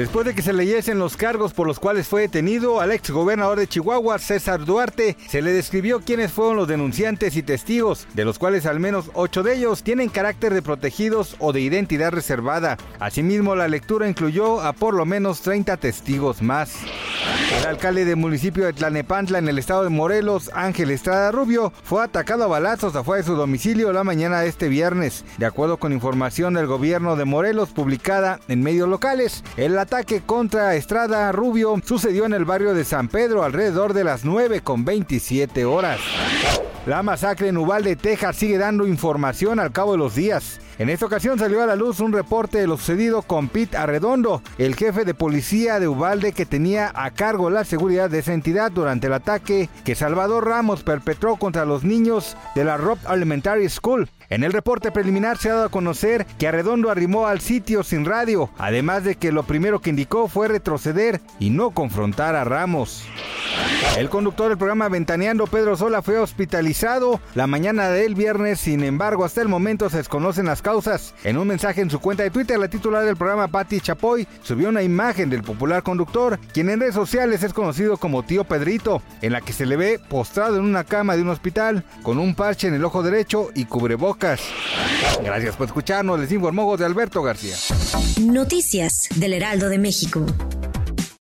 Después de que se leyesen los cargos por los cuales fue detenido al ex gobernador de Chihuahua, César Duarte, se le describió quiénes fueron los denunciantes y testigos, de los cuales al menos ocho de ellos tienen carácter de protegidos o de identidad reservada. Asimismo, la lectura incluyó a por lo menos 30 testigos más. El alcalde del municipio de Tlanepantla, en el estado de Morelos, Ángel Estrada Rubio, fue atacado a balazos afuera de su domicilio la mañana de este viernes. De acuerdo con información del gobierno de Morelos publicada en medios locales, el ataque contra Estrada Rubio sucedió en el barrio de San Pedro alrededor de las 9 con 27 horas. La masacre en Uvalde, Texas sigue dando información al cabo de los días. En esta ocasión salió a la luz un reporte de lo sucedido con Pete Arredondo, el jefe de policía de Uvalde que tenía a cargo la seguridad de esa entidad durante el ataque que Salvador Ramos perpetró contra los niños de la Rob Elementary School. En el reporte preliminar se ha dado a conocer que Arredondo arrimó al sitio sin radio, además de que lo primero que indicó fue retroceder y no confrontar a Ramos. El conductor del programa Ventaneando, Pedro Sola, fue hospitalizado la mañana del viernes, sin embargo, hasta el momento se desconocen las causas. En un mensaje en su cuenta de Twitter, la titular del programa, Patti Chapoy, subió una imagen del popular conductor, quien en redes sociales es conocido como Tío Pedrito, en la que se le ve postrado en una cama de un hospital, con un parche en el ojo derecho y cubrebocas. Gracias por escucharnos, les informó de Alberto García. Noticias del Heraldo de México.